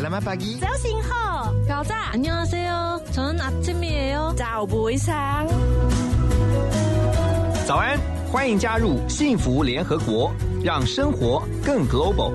Selamat pagi. 早醒好。搞炸。 안녕하세요。저는아침이에요。 早不会sáng。早安，欢迎加入幸福联合国，让生活更 global。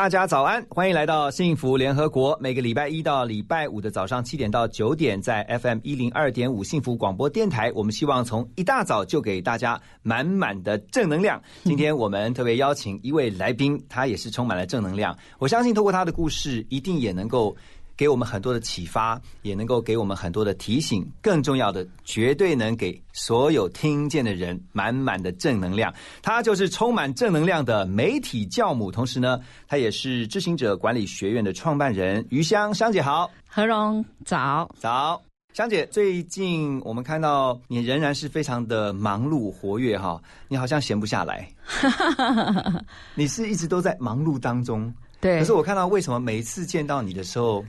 大家早安，欢迎来到幸福联合国。每个礼拜一到礼拜五的早上七点到九点，在 FM 一零二点五幸福广播电台，我们希望从一大早就给大家满满的正能量。今天我们特别邀请一位来宾，他也是充满了正能量。我相信透过他的故事，一定也能够。给我们很多的启发，也能够给我们很多的提醒。更重要的，绝对能给所有听见的人满满的正能量。他就是充满正能量的媒体教母，同时呢，他也是知行者管理学院的创办人于香香姐好，何荣早早，香姐，最近我们看到你仍然是非常的忙碌活跃哈，你好像闲不下来，你是一直都在忙碌当中。对，可是我看到为什么每一次见到你的时候。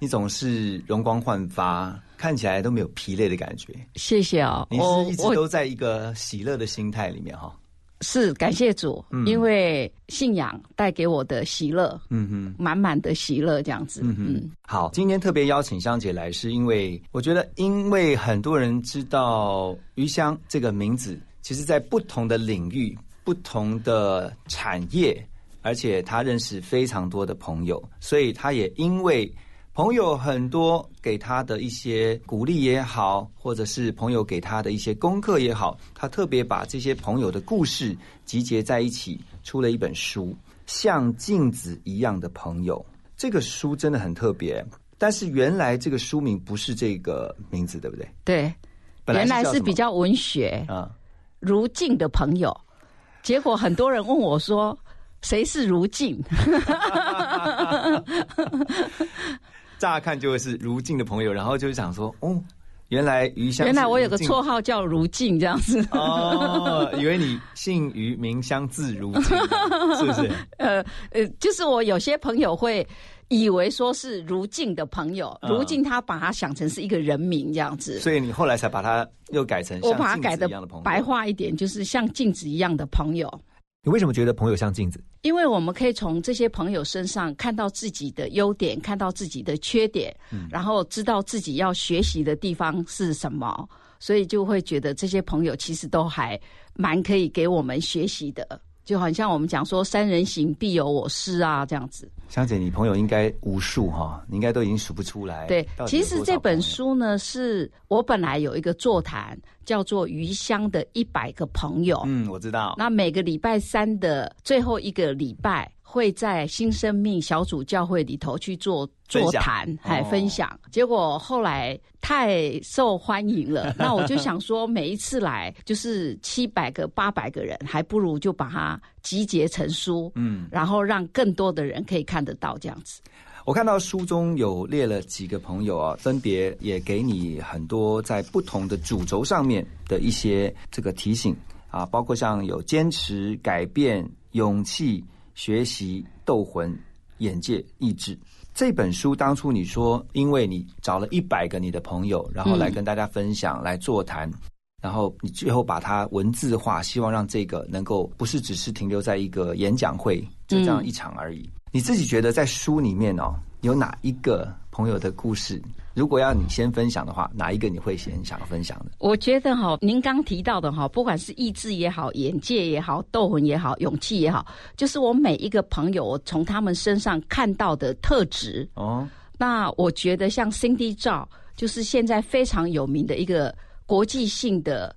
你总是容光焕发，看起来都没有疲累的感觉。谢谢哦，你是一直都在一个喜乐的心态里面哈。是感谢主，嗯、因为信仰带给我的喜乐，嗯哼，满满的喜乐这样子。嗯嗯，好，今天特别邀请香姐来，是因为我觉得，因为很多人知道余香这个名字，其实在不同的领域、不同的产业，而且她认识非常多的朋友，所以她也因为。朋友很多给他的一些鼓励也好，或者是朋友给他的一些功课也好，他特别把这些朋友的故事集结在一起，出了一本书《像镜子一样的朋友》。这个书真的很特别，但是原来这个书名不是这个名字，对不对？对，原来是比较文学啊，如镜的朋友。结果很多人问我说：“谁是如镜？” 乍看就会是如镜的朋友，然后就想说，哦，原来余香，原来我有个绰号叫如镜这样子。哦，以为你姓于名香字如镜，是不是？呃呃，就是我有些朋友会以为说是如镜的朋友，如镜他把他想成是一个人名这样子，所以你后来才把它又改成我把它改的白话一点，就是像镜子一样的朋友。你为什么觉得朋友像镜子？因为我们可以从这些朋友身上看到自己的优点，看到自己的缺点，嗯，然后知道自己要学习的地方是什么，所以就会觉得这些朋友其实都还蛮可以给我们学习的。就好像我们讲说“三人行，必有我师”啊，这样子。香姐，你朋友应该无数哈，你应该都已经数不出来。对，其实这本书呢，是我本来有一个座谈，叫做《余香的一百个朋友》。嗯，我知道。那每个礼拜三的最后一个礼拜。会在新生命小组教会里头去做座谈，还分享。结果后来太受欢迎了，那我就想说，每一次来就是七百个、八百个人，还不如就把它集结成书，嗯，然后让更多的人可以看得到这样子。我看到书中有列了几个朋友啊，分别也给你很多在不同的主轴上面的一些这个提醒啊，包括像有坚持、改变、勇气。学习斗魂、眼界、意志。这本书当初你说，因为你找了一百个你的朋友，然后来跟大家分享、来座谈，然后你最后把它文字化，希望让这个能够不是只是停留在一个演讲会就这样一场而已。你自己觉得在书里面哦，有哪一个朋友的故事？如果要你先分享的话，哪一个你会先想分享的？我觉得哈，您刚提到的哈，不管是意志也好，眼界也好，斗魂也好，勇气也好，就是我每一个朋友，我从他们身上看到的特质哦。那我觉得像 Cindy 赵，就是现在非常有名的一个国际性的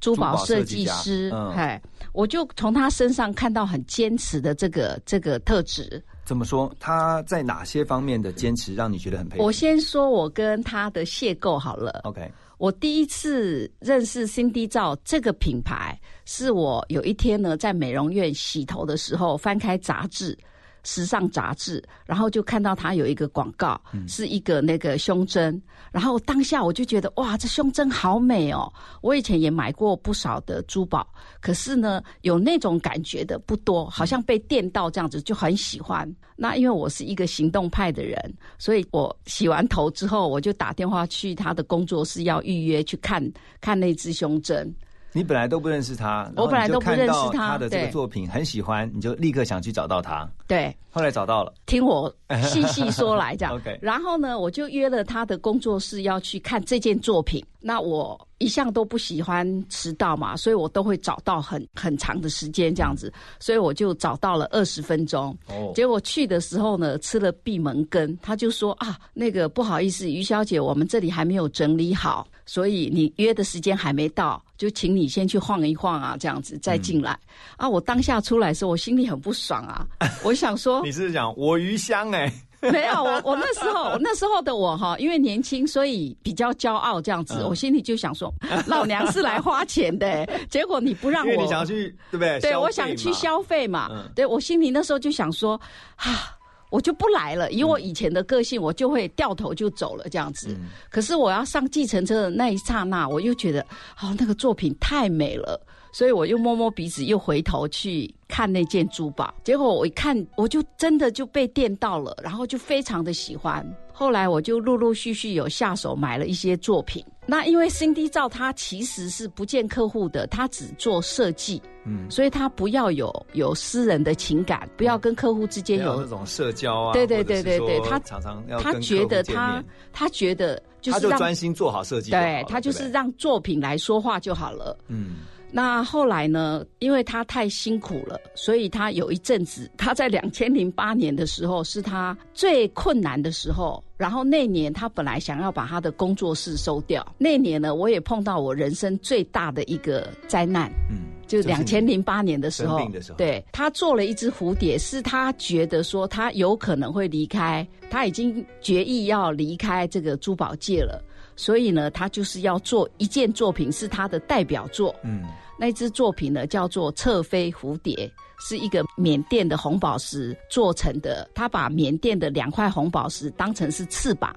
珠宝设计师，哎，我就从他身上看到很坚持的这个这个特质。怎么说？他在哪些方面的坚持让你觉得很佩服？我先说我跟他的邂逅好了。OK，我第一次认识 Cindy 照这个品牌，是我有一天呢在美容院洗头的时候翻开杂志，时尚杂志，然后就看到他有一个广告，是一个那个胸针，然后当下我就觉得哇，这胸针好美哦！我以前也买过不少的珠宝，可是呢，有那种感觉的不多，好像被电到这样子，就很喜欢。那因为我是一个行动派的人，所以我洗完头之后，我就打电话去他的工作室要预约去看看那只胸针。你本来都不认识他，我本来都不认识他。他的这个作品很喜欢，你就立刻想去找到他。对，后来找到了。听我 细细说来，这样。OK。然后呢，我就约了他的工作室要去看这件作品。那我一向都不喜欢迟到嘛，所以我都会找到很很长的时间这样子。所以我就找到了二十分钟。哦。结果去的时候呢，吃了闭门羹，他就说啊，那个不好意思，于小姐，我们这里还没有整理好。所以你约的时间还没到，就请你先去晃一晃啊，这样子再进来啊。我当下出来的时候，我心里很不爽啊。我想说，你是讲我余香哎？没有，我我那时候那时候的我哈，因为年轻，所以比较骄傲这样子。我心里就想说，老娘是来花钱的，结果你不让我，你想去对不对？对，我想去消费嘛。对我心里那时候就想说啊。我就不来了，以我以前的个性，我就会掉头就走了这样子。可是我要上计程车的那一刹那，我又觉得，哦，那个作品太美了，所以我又摸摸鼻子，又回头去看那件珠宝。结果我一看，我就真的就被电到了，然后就非常的喜欢。后来我就陆陆续续有下手买了一些作品。那因为 Cindy 照他其实是不见客户的，他只做设计，嗯，所以他不要有有私人的情感，不要跟客户之间有那种社交啊。对对对对对，他常常要他觉得他他觉得就是他就专心做好设计，对他就是让作品来说话就好了，嗯。那后来呢？因为他太辛苦了，所以他有一阵子，他在两千零八年的时候是他最困难的时候。然后那年他本来想要把他的工作室收掉。那年呢，我也碰到我人生最大的一个灾难。嗯，就两千零八年的时候，对他做了一只蝴蝶，是他觉得说他有可能会离开，他已经决意要离开这个珠宝界了。所以呢，他就是要做一件作品，是他的代表作。嗯。那支作品呢，叫做侧飞蝴蝶，是一个缅甸的红宝石做成的。他把缅甸的两块红宝石当成是翅膀。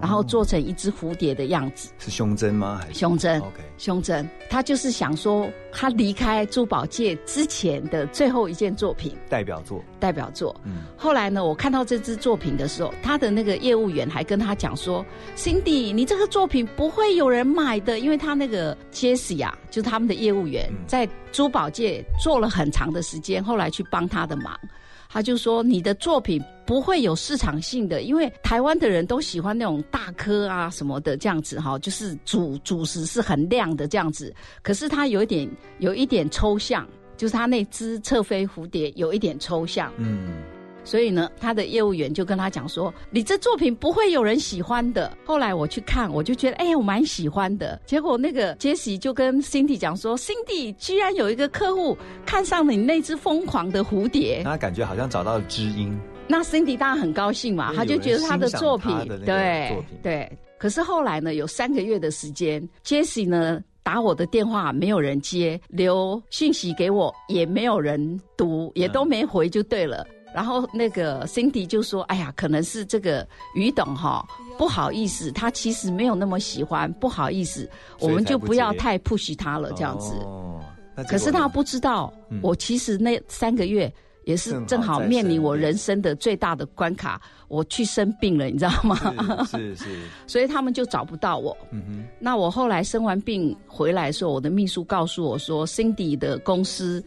然后做成一只蝴蝶的样子，是胸针吗？还是胸针，OK，胸针。他就是想说，他离开珠宝界之前的最后一件作品，代表作，代表作。嗯。后来呢，我看到这只作品的时候，他的那个业务员还跟他讲说：“Cindy，你这个作品不会有人买的，因为他那个 Jessie 啊，就是他们的业务员，在珠宝界做了很长的时间，后来去帮他的忙。”他就说：“你的作品不会有市场性的，因为台湾的人都喜欢那种大颗啊什么的这样子哈，就是主主食是很亮的这样子。可是它有一点有一点抽象，就是他那只侧飞蝴蝶有一点抽象。”嗯。所以呢，他的业务员就跟他讲说：“你这作品不会有人喜欢的。”后来我去看，我就觉得，哎，我蛮喜欢的。结果那个杰西就跟 Cindy 讲说：“Cindy 居然有一个客户看上了你那只疯狂的蝴蝶。”那感觉好像找到了知音。那 Cindy 当然很高兴嘛，他就觉得他的作品，对对。可是后来呢，有三个月的时间，杰西呢打我的电话没有人接，留信息给我也没有人读，也都没回，就对了。然后那个 Cindy 就说：“哎呀，可能是这个于董哈不好意思，他其实没有那么喜欢，不好意思，我们就不要太 push 他了，这样子。哦，可是他不知道，我其实那三个月也是正好面临我人生的最大的关卡，我去生病了，你知道吗？是是，所以他们就找不到我。嗯哼，那我后来生完病回来的时候，我的秘书告诉我说，Cindy 的公司。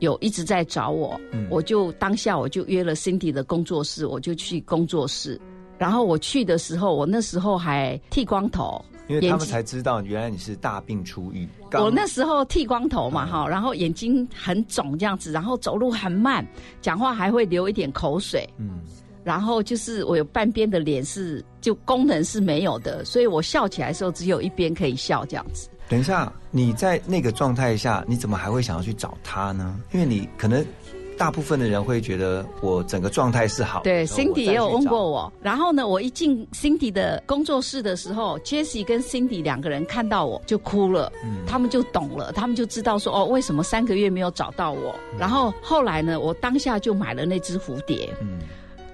有一直在找我，我就当下我就约了 Cindy 的工作室，我就去工作室。然后我去的时候，我那时候还剃光头，因为他们才知道原来你是大病初愈。我那时候剃光头嘛，哈，然后眼睛很肿这样子，然后走路很慢，讲话还会流一点口水，嗯，然后就是我有半边的脸是就功能是没有的，所以我笑起来的时候只有一边可以笑这样子。等一下，你在那个状态下，你怎么还会想要去找他呢？因为你可能大部分的人会觉得我整个状态是好。对，Cindy 也有问过我。然后呢，我一进 Cindy 的工作室的时候，Jessie 跟 Cindy 两个人看到我就哭了，嗯他们就懂了，他们就知道说哦，为什么三个月没有找到我。然后后来呢，我当下就买了那只蝴蝶。嗯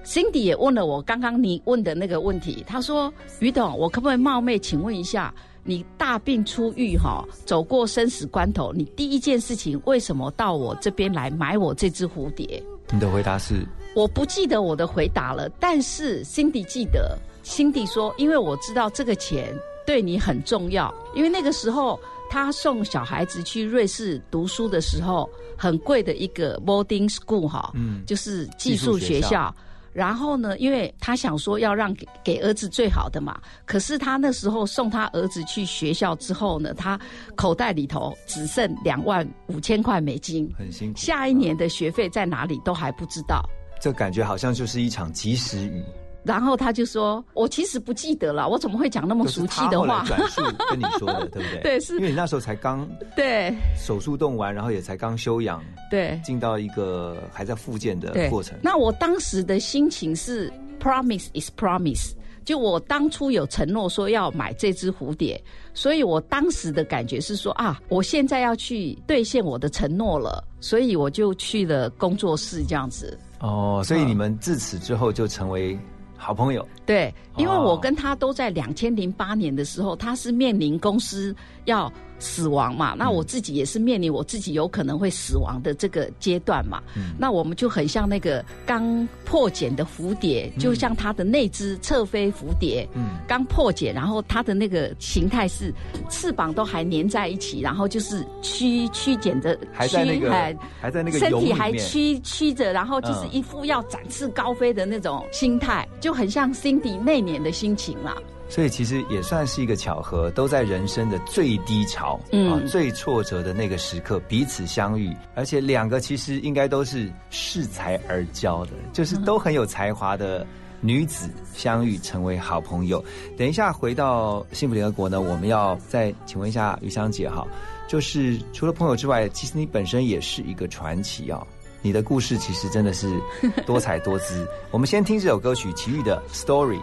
，Cindy 也问了我刚刚你问的那个问题，他说：“于董，我可不可以冒昧请问一下？”你大病初愈哈，走过生死关头，你第一件事情为什么到我这边来买我这只蝴蝶？你的回答是？我不记得我的回答了，但是 Cindy 记得。Cindy 说，因为我知道这个钱对你很重要，因为那个时候他送小孩子去瑞士读书的时候，很贵的一个 boarding school 哈，嗯，就是寄宿学校。然后呢，因为他想说要让给给儿子最好的嘛，可是他那时候送他儿子去学校之后呢，他口袋里头只剩两万五千块美金，很辛苦。下一年的学费在哪里都还不知道。这感觉好像就是一场及时雨。然后他就说：“我其实不记得了，我怎么会讲那么俗气的话？”转述跟你说的，对不对？对，是因为你那时候才刚对手术动完，然后也才刚休养，对，进到一个还在复健的过程。那我当时的心情是：promise is promise。就我当初有承诺说要买这只蝴蝶，所以我当时的感觉是说啊，我现在要去兑现我的承诺了，所以我就去了工作室这样子。哦，所以你们自此之后就成为。好朋友，对，因为我跟他都在两千零八年的时候，他是面临公司要。死亡嘛，那我自己也是面临我自己有可能会死亡的这个阶段嘛。嗯那我们就很像那个刚破茧的蝴蝶，就像它的那只侧飞蝴蝶，嗯刚破茧，然后它的那个形态是翅膀都还粘在一起，然后就是曲曲茧的，还在那个还在那个身体还曲曲着，然后就是一副要展翅高飞的那种心态，就很像 Cindy 那年的心情啦。所以其实也算是一个巧合，都在人生的最低潮，嗯，最挫折的那个时刻彼此相遇，而且两个其实应该都是恃才而交的，就是都很有才华的女子相遇成为好朋友。等一下回到幸福联合国呢，我们要再请问一下于香姐哈，就是除了朋友之外，其实你本身也是一个传奇啊，你的故事其实真的是多彩多姿。我们先听这首歌曲《奇遇的 Stories》。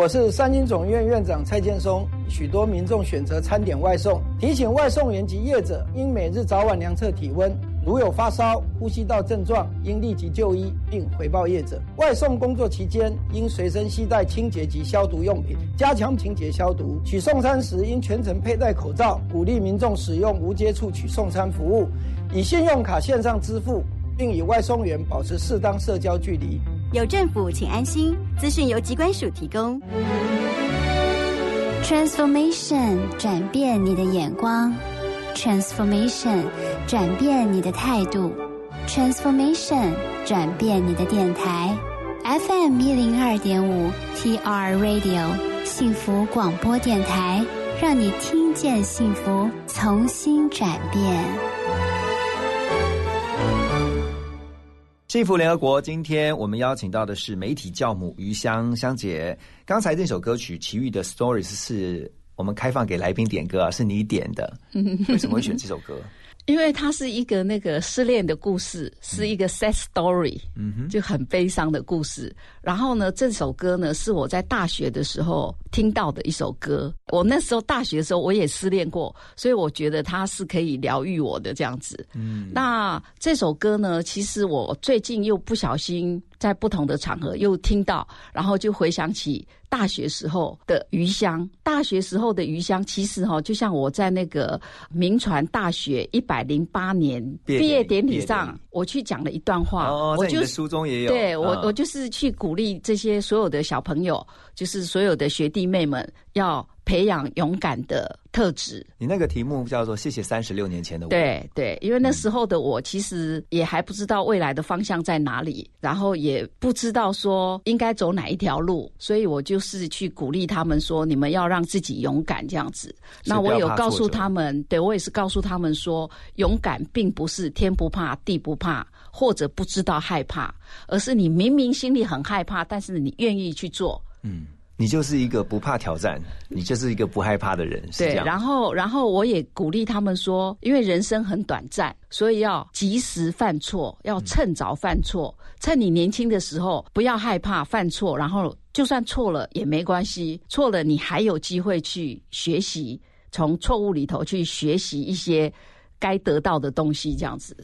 我是三金总医院院长蔡建松。许多民众选择餐点外送，提醒外送员及业者应每日早晚量测体温，如有发烧、呼吸道症状，应立即就医并回报业者。外送工作期间，应随身携带清洁及消毒用品，加强清洁消毒。取送餐时，应全程佩戴口罩。鼓励民众使用无接触取送餐服务，以信用卡线上支付，并与外送员保持适当社交距离。有政府，请安心。资讯由机关署提供。Transformation，转变你的眼光；Transformation，转变你的态度；Transformation，转变你的电台。FM 一零二点五，TR Radio，幸福广播电台，让你听见幸福，重新转变。幸福联合国，今天我们邀请到的是媒体教母于香香姐。刚才那首歌曲《奇遇的 Stories》是我们开放给来宾点歌，啊是你点的，为什么会选这首歌？因为它是一个那个失恋的故事，是一个 sad story，嗯哼，就很悲伤的故事。然后呢，这首歌呢是我在大学的时候听到的一首歌。我那时候大学的时候我也失恋过，所以我觉得它是可以疗愈我的这样子。嗯，那这首歌呢，其实我最近又不小心。在不同的场合又听到，然后就回想起大学时候的余香。大学时候的余香，其实哈，就像我在那个名传大学一百零八年毕业典礼上，我去讲了一段话。哦，在你的书中也有。对我，我就是去鼓励这些所有的小朋友，就是所有的学弟妹们要。培养勇敢的特质。你那个题目叫做“谢谢三十六年前的我”。对对，因为那时候的我其实也还不知道未来的方向在哪里，然后也不知道说应该走哪一条路，所以我就是去鼓励他们说：“你们要让自己勇敢这样子。”那我有告诉他们，对我也是告诉他们说，勇敢并不是天不怕地不怕，或者不知道害怕，而是你明明心里很害怕，但是你愿意去做。嗯。你就是一个不怕挑战，你就是一个不害怕的人，是这样。然后，然后我也鼓励他们说，因为人生很短暂，所以要及时犯错，要趁早犯错，趁你年轻的时候，不要害怕犯错。然后，就算错了也没关系，错了你还有机会去学习，从错误里头去学习一些该得到的东西，这样子。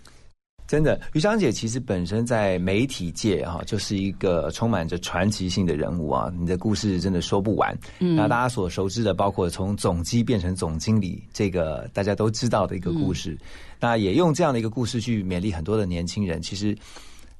真的，于香姐其实本身在媒体界哈，就是一个充满着传奇性的人物啊。你的故事真的说不完。嗯，那大家所熟知的，包括从总机变成总经理，这个大家都知道的一个故事。那也用这样的一个故事去勉励很多的年轻人。其实，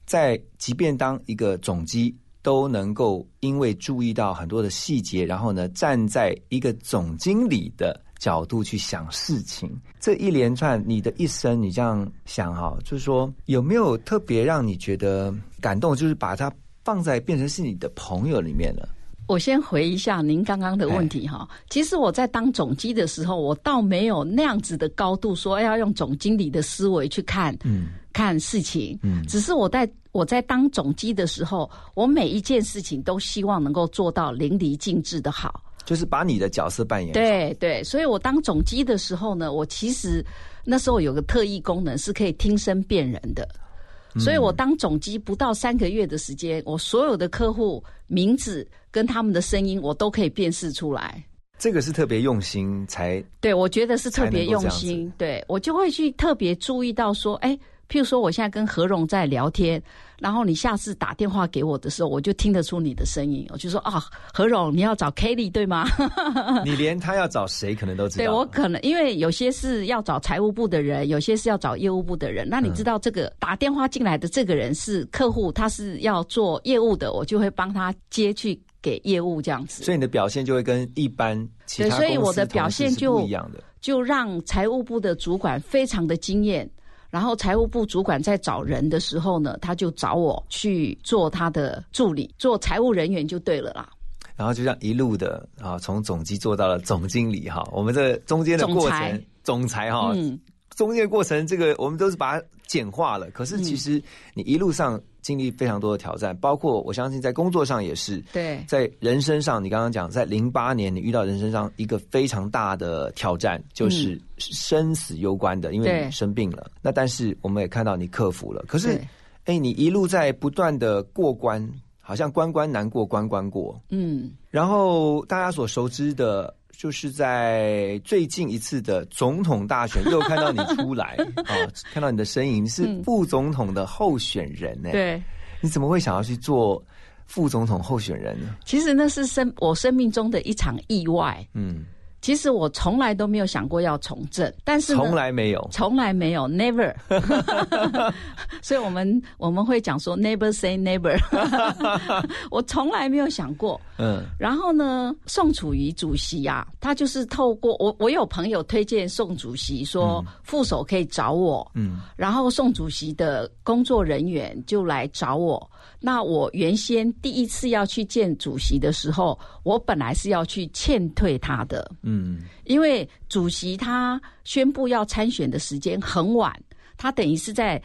在即便当一个总机都能够因为注意到很多的细节，然后呢，站在一个总经理的。角度去想事情，这一连串你的一生，你这样想哈，就是说有没有特别让你觉得感动？就是把它放在变成是你的朋友里面了。我先回一下您刚刚的问题哈。其实我在当总机的时候，我倒没有那样子的高度，说要用总经理的思维去看，嗯，看事情，嗯，只是我在我在当总机的时候，我每一件事情都希望能够做到淋漓尽致的好。就是把你的角色扮演。对对，所以我当总机的时候呢，我其实那时候有个特异功能是可以听声辨人的，所以我当总机不到三个月的时间，我所有的客户名字跟他们的声音，我都可以辨识出来。这个是特别用心才，对我觉得是特别用心，对我就会去特别注意到说，哎。譬如说，我现在跟何荣在聊天，然后你下次打电话给我的时候，我就听得出你的声音，我就说啊，何荣，你要找 Kelly 对吗？你连他要找谁可能都知道。对我可能因为有些是要找财务部的人，有些是要找业务部的人。那你知道这个打电话进来的这个人是客户，他是要做业务的，我就会帮他接去给业务这样子。所以你的表现就会跟一般其他公司表现就不一样的，就让财务部的主管非常的惊艳。然后财务部主管在找人的时候呢，他就找我去做他的助理，做财务人员就对了啦。然后就这样一路的啊，从总机做到了总经理哈。我们这中间的过程，总裁哈，中间的过程，这个我们都是把它简化了。可是其实你一路上。经历非常多的挑战，包括我相信在工作上也是。对，在人生上，你刚刚讲，在零八年你遇到人生上一个非常大的挑战，就是生死攸关的，因为你生病了。那但是我们也看到你克服了。可是，哎，你一路在不断的过关，好像关关难过关关过。嗯。然后大家所熟知的。就是在最近一次的总统大选，又看到你出来 啊，看到你的身影，是副总统的候选人呢。对，你怎么会想要去做副总统候选人呢？其实那是生我生命中的一场意外。嗯。其实我从来都没有想过要从政，但是从来没有，从来没有，never。所以我们我们会讲说，never say never。我从来没有想过。嗯。然后呢，宋楚瑜主席呀，他就是透过我，我有朋友推荐宋主席说，副手可以找我。嗯。然后宋主席的工作人员就来找我。那我原先第一次要去见主席的时候，我本来是要去劝退他的，嗯，因为主席他宣布要参选的时间很晚，他等于是在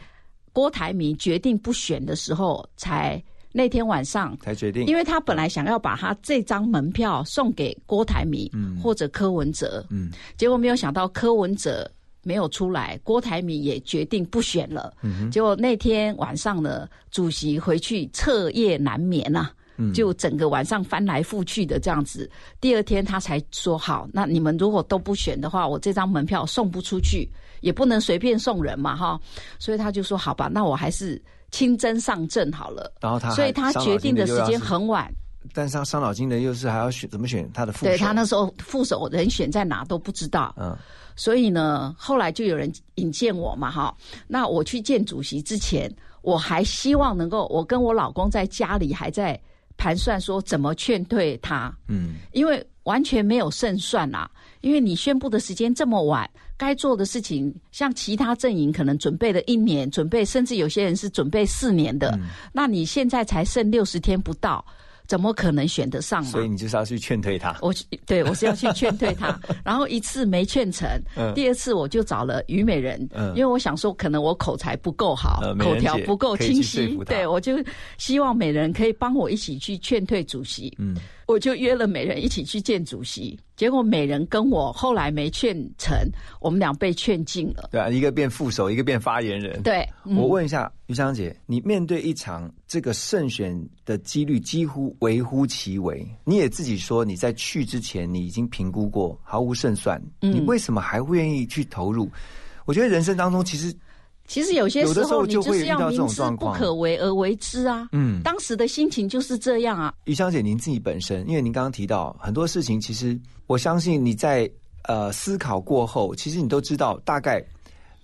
郭台铭决定不选的时候才那天晚上才决定，因为他本来想要把他这张门票送给郭台铭或者柯文哲，嗯，结果没有想到柯文哲没有出来，郭台铭也决定不选了。结果那天晚上呢，主席回去彻夜难眠呐，就整个晚上翻来覆去的这样子。第二天他才说好，那你们如果都不选的话，我这张门票送不出去，也不能随便送人嘛，哈。所以他就说好吧，那我还是亲征上阵好了。然后他，所以他决定的时间很晚。但伤伤脑筋的又是还要选怎么选他的副手？对他那时候副手人选在哪都不知道。嗯。所以呢，后来就有人引荐我嘛，哈。那我去见主席之前，我还希望能够，我跟我老公在家里还在盘算说怎么劝退他，嗯，因为完全没有胜算啦。因为你宣布的时间这么晚，该做的事情，像其他阵营可能准备了一年，准备甚至有些人是准备四年的，那你现在才剩六十天不到。怎么可能选得上嘛？所以你就是要去劝退他。我对我是要去劝退他，然后一次没劝成，第二次我就找了虞美人，因为我想说可能我口才不够好，口条不够清晰，对我就希望美人可以帮我一起去劝退主席。嗯。我就约了美人一起去见主席，结果美人跟我后来没劝成，我们俩被劝进了。对啊，一个变副手，一个变发言人。对，我问一下于香姐，你面对一场这个胜选的几率几乎微乎其微，你也自己说你在去之前你已经评估过毫无胜算，你为什么还会愿意去投入？我觉得人生当中其实。其实有些时候，你就是要明知不可为而为之啊。嗯，当时的心情就是这样啊。于香姐，您自己本身，因为您刚刚提到很多事情，其实我相信你在呃思考过后，其实你都知道大概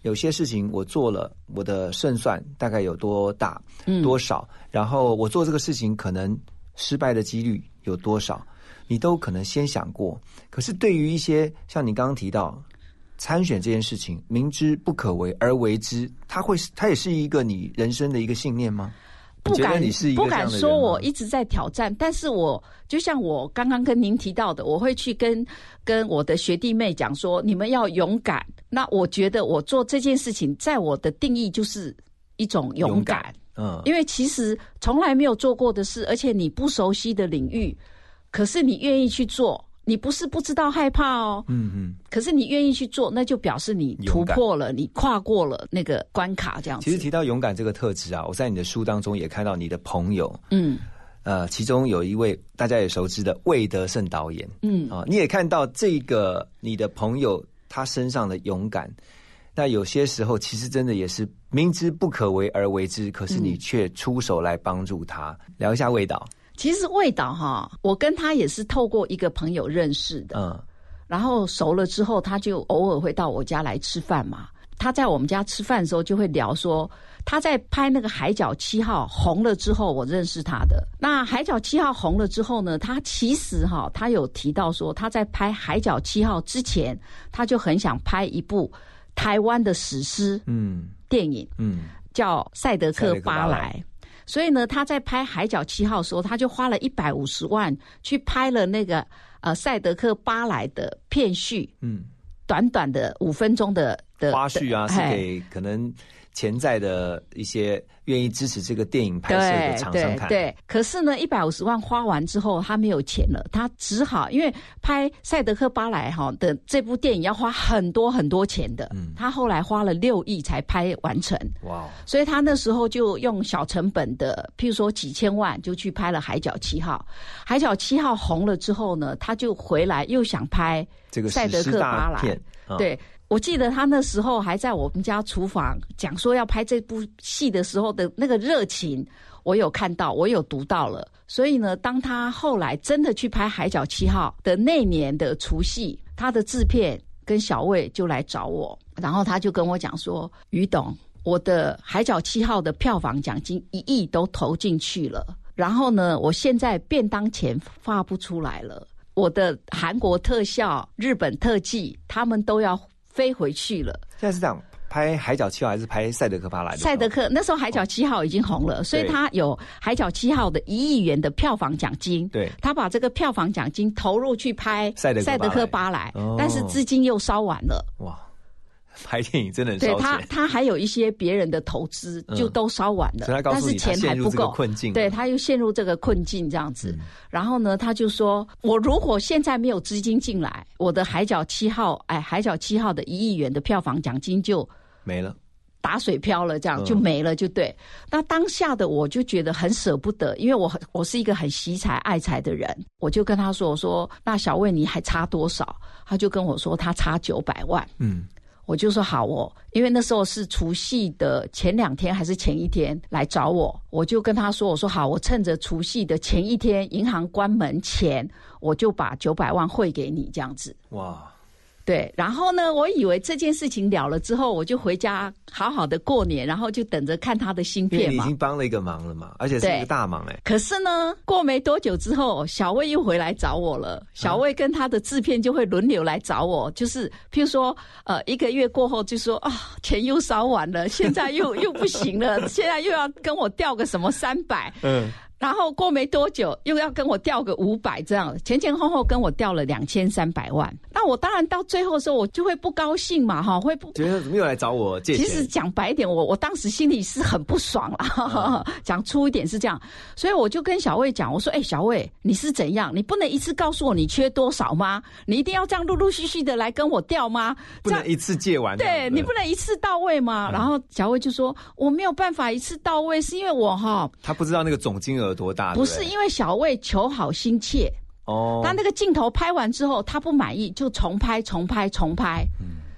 有些事情我做了，我的胜算大概有多大，多少，然后我做这个事情可能失败的几率有多少，你都可能先想过。可是对于一些像你刚刚提到。参选这件事情，明知不可为而为之，它会它也是一个你人生的一个信念吗？不敢，不敢说我一直在挑战，但是我就像我刚刚跟您提到的，我会去跟跟我的学弟妹讲说，你们要勇敢。那我觉得我做这件事情，在我的定义就是一种勇敢。嗯，因为其实从来没有做过的事，而且你不熟悉的领域，可是你愿意去做。你不是不知道害怕哦，嗯嗯，可是你愿意去做，那就表示你突破了，你跨过了那个关卡，这样子。其实提到勇敢这个特质啊，我在你的书当中也看到你的朋友，嗯，呃，其中有一位大家也熟知的魏德胜导演，嗯。啊，你也看到这个你的朋友他身上的勇敢，那有些时候其实真的也是明知不可为而为之，可是你却出手来帮助他。聊一下味道。其实味道哈，我跟他也是透过一个朋友认识的，嗯，然后熟了之后，他就偶尔会到我家来吃饭嘛。他在我们家吃饭的时候，就会聊说他在拍那个《海角七号》红了之后，我认识他的。那《海角七号》红了之后呢，他其实哈，他有提到说他在拍《海角七号》之前，他就很想拍一部台湾的史诗，嗯，电影，嗯，叫《赛德克巴莱》。所以呢，他在拍《海角七号》的时候，他就花了一百五十万去拍了那个呃赛德克巴莱的片序，嗯，短短的五分钟的的花絮啊，是给可能。潜在的一些愿意支持这个电影拍摄的厂商看，对，可是呢，一百五十万花完之后，他没有钱了，他只好因为拍《赛德克巴莱》哈的这部电影要花很多很多钱的，嗯，他后来花了六亿才拍完成，哇，所以他那时候就用小成本的，譬如说几千万就去拍了《海角七号》，《海角七号》红了之后呢，他就回来又想拍这个《赛德克巴莱》，对。我记得他那时候还在我们家厨房讲说要拍这部戏的时候的那个热情，我有看到，我有读到了。所以呢，当他后来真的去拍《海角七号》的那年的除夕，他的制片跟小魏就来找我，然后他就跟我讲说：“于董，我的《海角七号》的票房奖金一亿都投进去了，然后呢，我现在便当钱发不出来了，我的韩国特效、日本特技，他们都要。”飞回去了。现在是这样，拍《海角七号》还是拍《赛德克巴莱》？赛德克那时候《海角七号》已经红了，所以他有《海角七号》的一亿元的票房奖金。对，他把这个票房奖金投入去拍《赛德克巴莱》，但是资金又烧完了。哇，拍电影真的很对他。他还有一些别人的投资，嗯就都烧完了，所以他告诉你但是钱还不够，困境对，他又陷入这个困境这样子。然后呢，他就说：“我如果现在没有资金进来，我的《海角七号》哎，《海角七号》的一亿元的票房奖金就没了，打水漂了，这样嗯就没了，就对。那当下的我就觉得很舍不得，因为我很我是一个很惜财爱财的人，我就跟他说：“我说那小魏你还差多少？”他就跟我说他差九百万。嗯，我就说好哦，因为那时候是除夕的前两天还是前一天来找我，我就跟他说：“我说好，我趁着除夕的前一天银行关门前，我就把九百万汇给你，这样子。”哇，对，然后呢，我以为这件事情了了之后，我就回家好好的过年，然后就等着看他的芯片已经。帮了一个忙了嘛，而且是一对个大忙哎、可是呢，过没多久之后，小魏又回来找我了。小魏跟他的制片就会轮流来找我，就是譬如说，呃，一个月过后就说啊，钱又烧完了，现在又又不行了，现在又要跟我调个什么三百，嗯，然后过没多久又要跟我调个五百，这样前前后后跟我调了两千三百万。那我当然到最后的时候，我就会不高兴嘛，哈，会不觉得怎么又来找我借钱其实？讲白一点，我我当时心里是很不爽啦。讲粗一点是这样，所以我就跟小魏讲，我说：“哎、小魏，你是怎样？你不能一次告诉我你缺多少吗？你一定要这样陆陆续续的来跟我调吗？不能一次借完。对你不能一次到位吗？”然后小魏就说：“我没有办法一次到位，是因为我哈他不知道那个总金额多大，不是因为小魏求好心切，哦，他那个镜头拍完之后，他不满意就重拍、重拍、重拍，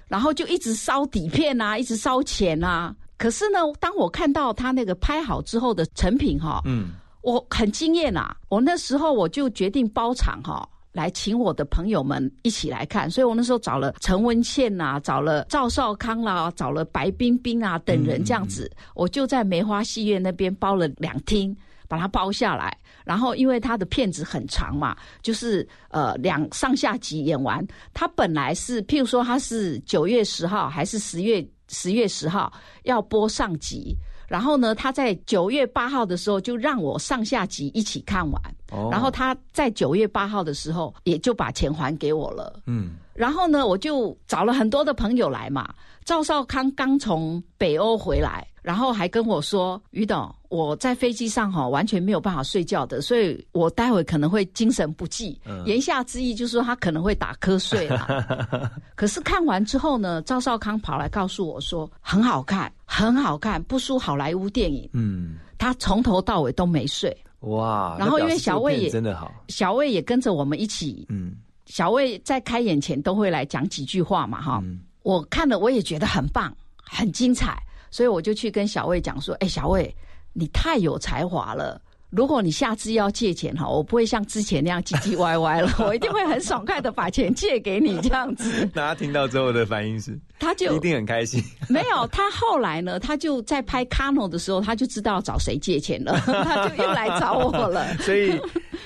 然后就一直烧底片啊，一直烧钱啊。可是呢，当我看到他那个拍好之后的成品哈、嗯，我很惊艳啊！我那时候我就决定包场哈、来请我的朋友们一起来看，所以我那时候找了陈文茜呐、找了赵少康啦、找了白冰冰啊等人这样子，我就在梅花戏院那边包了两厅，把它包下来。然后因为他的片子很长嘛，就是呃两上下集演完，他本来是譬如说他是九月十号还是十月十月十号要播上集。然后呢，他在九月八号的时候就让我上下集一起看完，哦然后他在九月八号的时候也就把钱还给我了。嗯，然后呢，我就找了很多的朋友来嘛。赵少康刚从北欧回来，然后还跟我说：“于董，我在飞机上哈、完全没有办法睡觉的，所以我待会可能会精神不济。言下之意就是说他可能会打瞌睡啦。可是看完之后呢，赵少康跑来告诉我说很好看，很好看，不输好莱坞电影。嗯，他从头到尾都没睡。哇，然后因为小魏也真的好，小魏也跟着我们一起嗯小魏在开演前都会来讲几句话嘛，哈、嗯我看了我也觉得很棒，很精彩，所以我就去跟小魏讲说：“哎，小魏，你太有才华了。”如果你下次要借钱哈，我不会像之前那样唧唧歪歪了，我一定会很爽快的把钱借给你这样子。大家听到之后的反应是，他就一定很开心。没有，他后来呢，他就在拍《Kano》的时候，他就知道找谁借钱了，他就又来找我了。所以，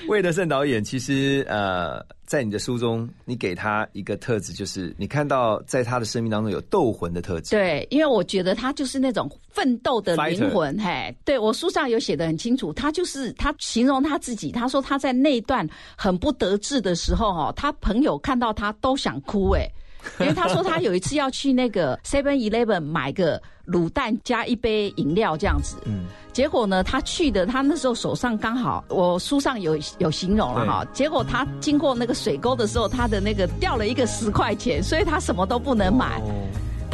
魏德胜导演其实呃，在你的书中，你给他一个特质，就是你看到在他的生命当中有斗魂的特质。对，因为我觉得他就是那种奋斗的灵魂，嘿，对我书上有写的很清楚，他就是他形容他自己，他说他在那段很不得志的时候，哦，他朋友看到他都想哭，哎。因为他说他有一次要去那个 Seven Eleven 买个卤蛋加一杯饮料这样子，嗯，结果呢，他去的他那时候手上刚好，我书上有有形容了哈。结果他经过那个水沟的时候，他的那个掉了一个十块钱，所以他什么都不能买。哦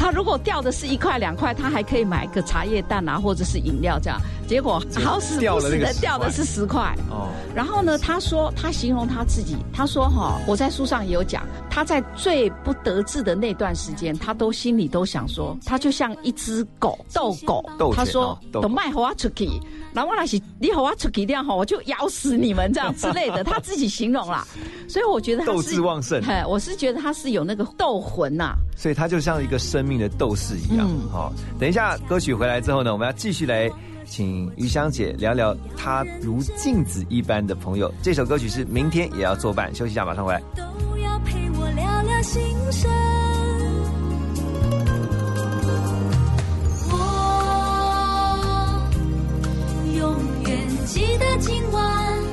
他如果掉的是一块两块，他还可以买个茶叶蛋啊，或者是饮料这样。结果好死不死的掉的是十块。哦，然后呢，他说他形容他自己，他说哈，我在书上也有讲，他在最不得志的那段时间，他都心里都想说，他就像一只狗斗狗斗，犬他说都卖和我出去，然后我那是你和我出去这样哈，我就咬死你们这样之类的，他自己形容啦。所以我觉得他斗是志旺盛嘿，我是觉得他是有那个斗魂呐、所以他就像一个生命的斗士一样。嗯好、等一下歌曲回来之后呢，我们要继续来请于香姐聊聊她如镜子一般的朋友。这首歌曲是明天也要作伴，休息一下，马上回来。都要陪我聊聊心声。我永远记得今晚，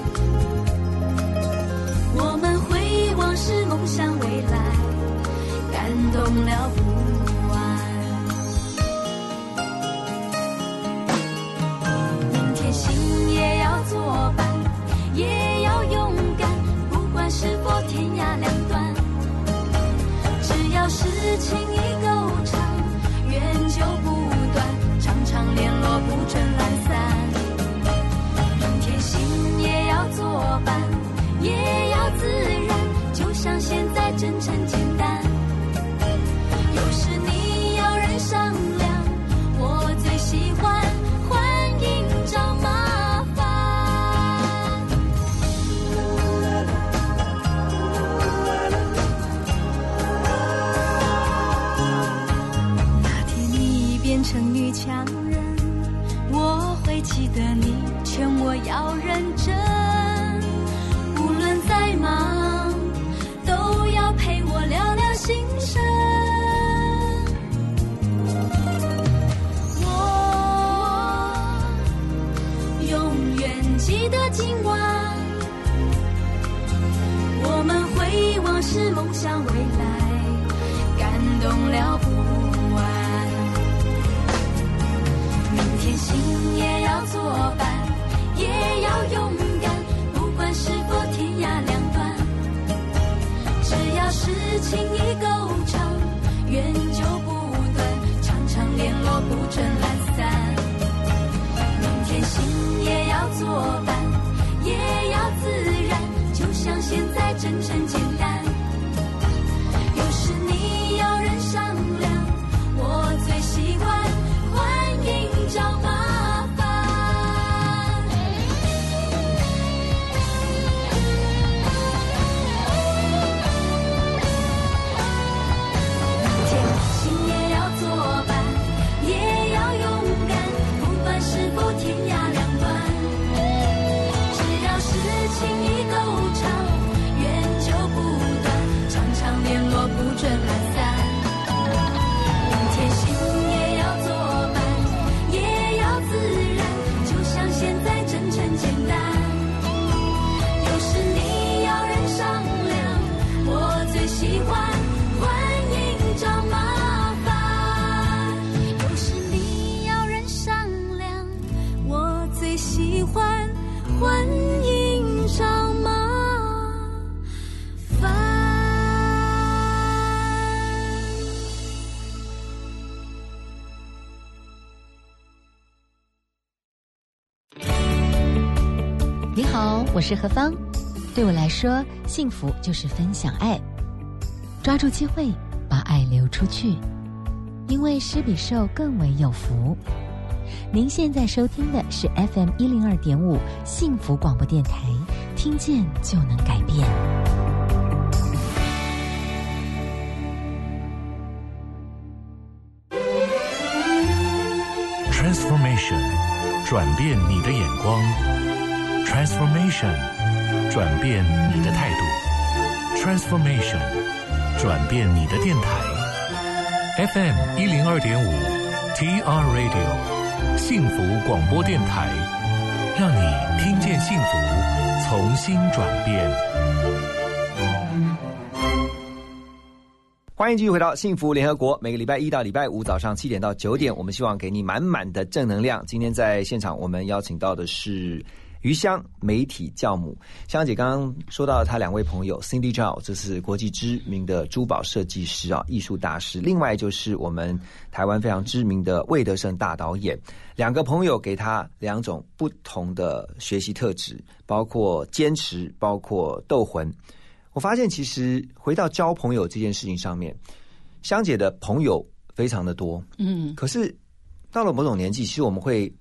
我们回忆往事，梦想未来，感动了不心也要作伴，也要勇敢，不管是否天涯两端，只要是情意够长，缘就不断，常常联络不准懒散，明天心也要作伴，也要自然，就像现在真诚。我是何芳。对我来说，幸福就是分享爱，抓住机会把爱流出去，因为施比受更为有福。您现在收听的是 FM 一零二点五幸福广播电台，听见就能改变。Transformation，转变你的眼光。Transformation，转变你的态度。Transformation，转变你的电台。FM 一零二点五，TR Radio，幸福广播电台，让你听见幸福，重新转变。欢迎继续回到幸福联合国。每个礼拜一到礼拜五早上七点到九点，我们希望给你满满的正能量。今天在现场，我们邀请到的是余香媒体教母香姐。刚刚说到她两位朋友 Cindy Zhao，这是国际知名的珠宝设计师啊，艺术大师。另外就是我们台湾非常知名的魏德胜大导演。两个朋友给他两种不同的学习特质，包括坚持，包括斗魂。我发现，其实回到交朋友这件事情上面，香姐的朋友非常的多，嗯，可是到了某种年纪，其实我们会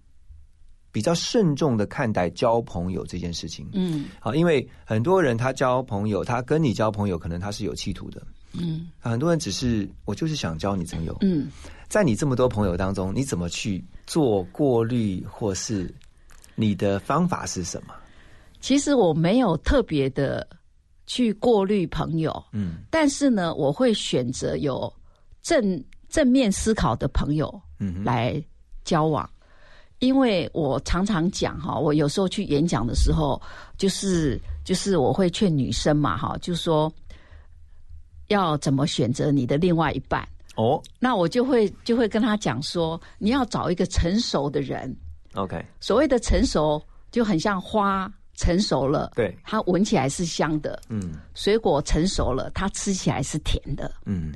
比较慎重的看待交朋友这件事情。嗯好，因为很多人他交朋友，他跟你交朋友，可能他是有企图的。嗯很多人只是我就是想交你朋友。嗯，在你这么多朋友当中，你怎么去做过滤，或是你的方法是什么？其实我没有特别的去过滤朋友，嗯但是呢，我会选择有正正面思考的朋友嗯哼，来交往。因为我常常讲哈，我有时候去演讲的时候，就是就是我会劝女生嘛哈，就说要怎么选择你的另外一半。哦那我就会就会跟他讲说，你要找一个成熟的人。，OK，所谓的成熟，就很像花成熟了，对它闻起来是香的；嗯水果成熟了，它吃起来是甜的。嗯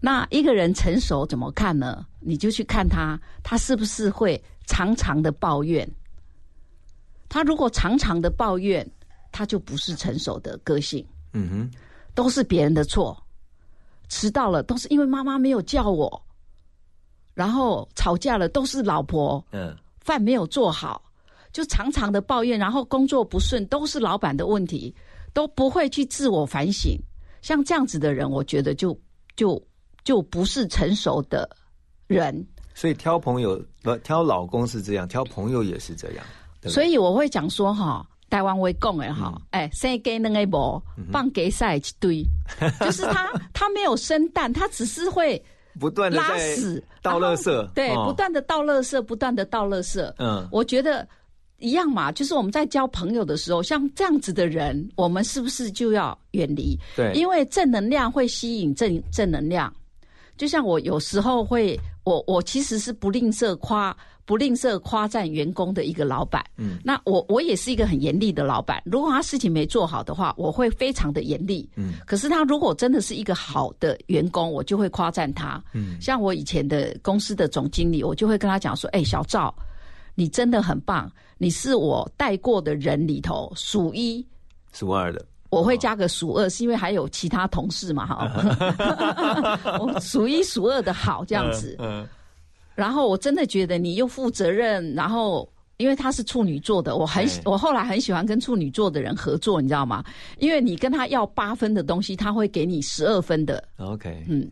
那一个人成熟怎么看呢？你就去看他，他是不是会常常的抱怨。他如果常常的抱怨，他就不是成熟的个性。嗯哼，都是别人的错，迟到了都是因为妈妈没有叫我，然后吵架了都是老婆，嗯，饭没有做好，就常常的抱怨，然后工作不顺都是老板的问题，都不会去自我反省。像这样子的人，我觉得就就就不是成熟的人。所以挑朋友不挑老公是这样，挑朋友也是这样。所以我会讲说哈。台湾会讲的哈，哎，生鸡那个无放给赛一堆，就是他他没有生蛋，他只是会不断的拉屎倒垃圾，对，不断的倒垃圾，不断的倒垃圾。嗯，我觉得一样嘛，就是我们在交朋友的时候，像这样子的人，我们是不是就要远离？对，因为正能量会吸引正正能量。就像我有时候会，我我其实是不吝啬夸。不吝啬夸赞员工的一个老板，嗯，那我我也是一个很严厉的老板。如果他事情没做好的话，我会非常的严厉，嗯。可是他如果真的是一个好的员工，我就会夸赞他，嗯。像我以前的公司的总经理，我就会跟他讲说：“哎，小赵，你真的很棒，你是我带过的人里头数一数二的。”我会加个数二，是因为还有其他同事嘛，哈。我数一数二的好这样子，嗯。然后我真的觉得你又负责任，然后因为他是处女座的，我很我后来很喜欢跟处女座的人合作，你知道吗？因为你跟他要八分的东西，他会给你十二分的。OK，嗯，